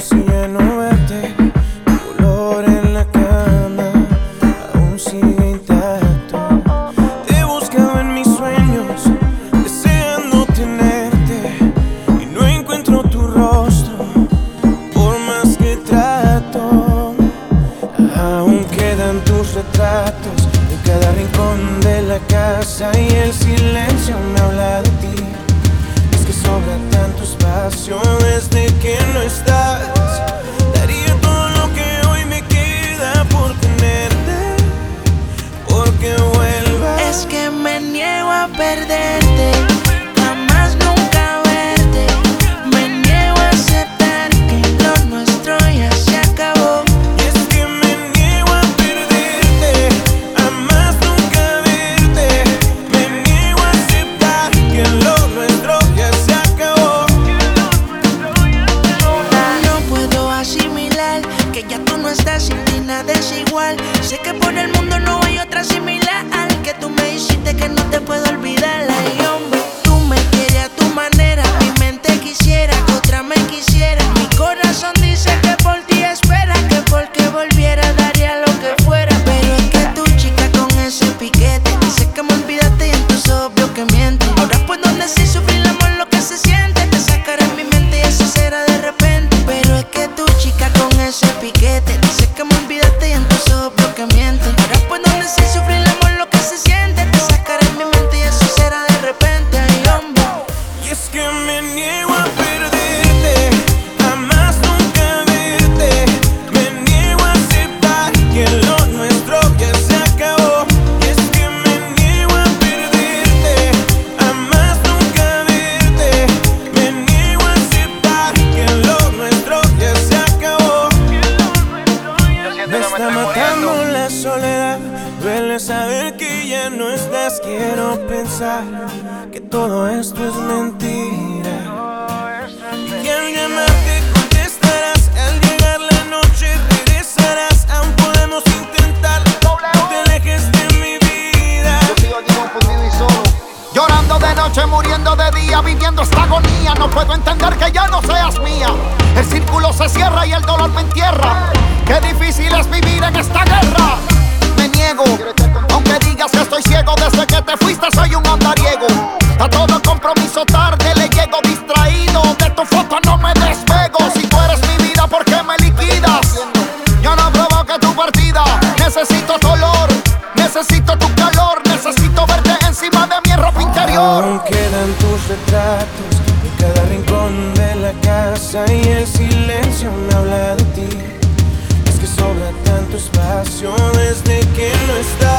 conmigo no verte. Tu color en la cama aún sigue intacto. Te buscaba en mis sueños, deseando tenerte. Y no encuentro tu rostro, por más que trato. Aún quedan tus retratos en cada rincón de la casa. Y el silencio me habla de ti. Es que sobra tanto espacio desde que no estás. A perderte. Jamás nunca verte. Me niego a aceptar que lo nuestro ya se acabó. Es que me niego a perderte, a más nunca verte. Me niego a aceptar que lo nuestro ya se acabó. No puedo asimilar que ya tú no estás sin ti nada es igual. Sé que por el mundo no hay otra similar. Soledad. Duele saber que ya no estás. Quiero pensar que todo esto es mentira. Y al llamarte contestarás. Al llegar la noche regresarás. Aún podemos intentar. No te alejes de mi vida. Yo sigo aquí. Llorando de noche, muriendo de día, viviendo esta agonía. No puedo entender que ya no seas mía. El círculo se cierra y el dolor me entierra. Qué difícil es vivir en esta guerra. Me aunque digas que estoy ciego desde que te fuiste, soy un andariego. A todo compromiso tarde le llego distraído. De tu foto no me despego. Si tú eres mi vida, ¿por qué me liquidas? Yo no provoqué tu partida. Necesito tu olor, necesito tu calor, necesito verte encima de mi ropa interior. Aún quedan tus retratos en cada rincón de la casa y el sobra tanto espacio desde que no estás.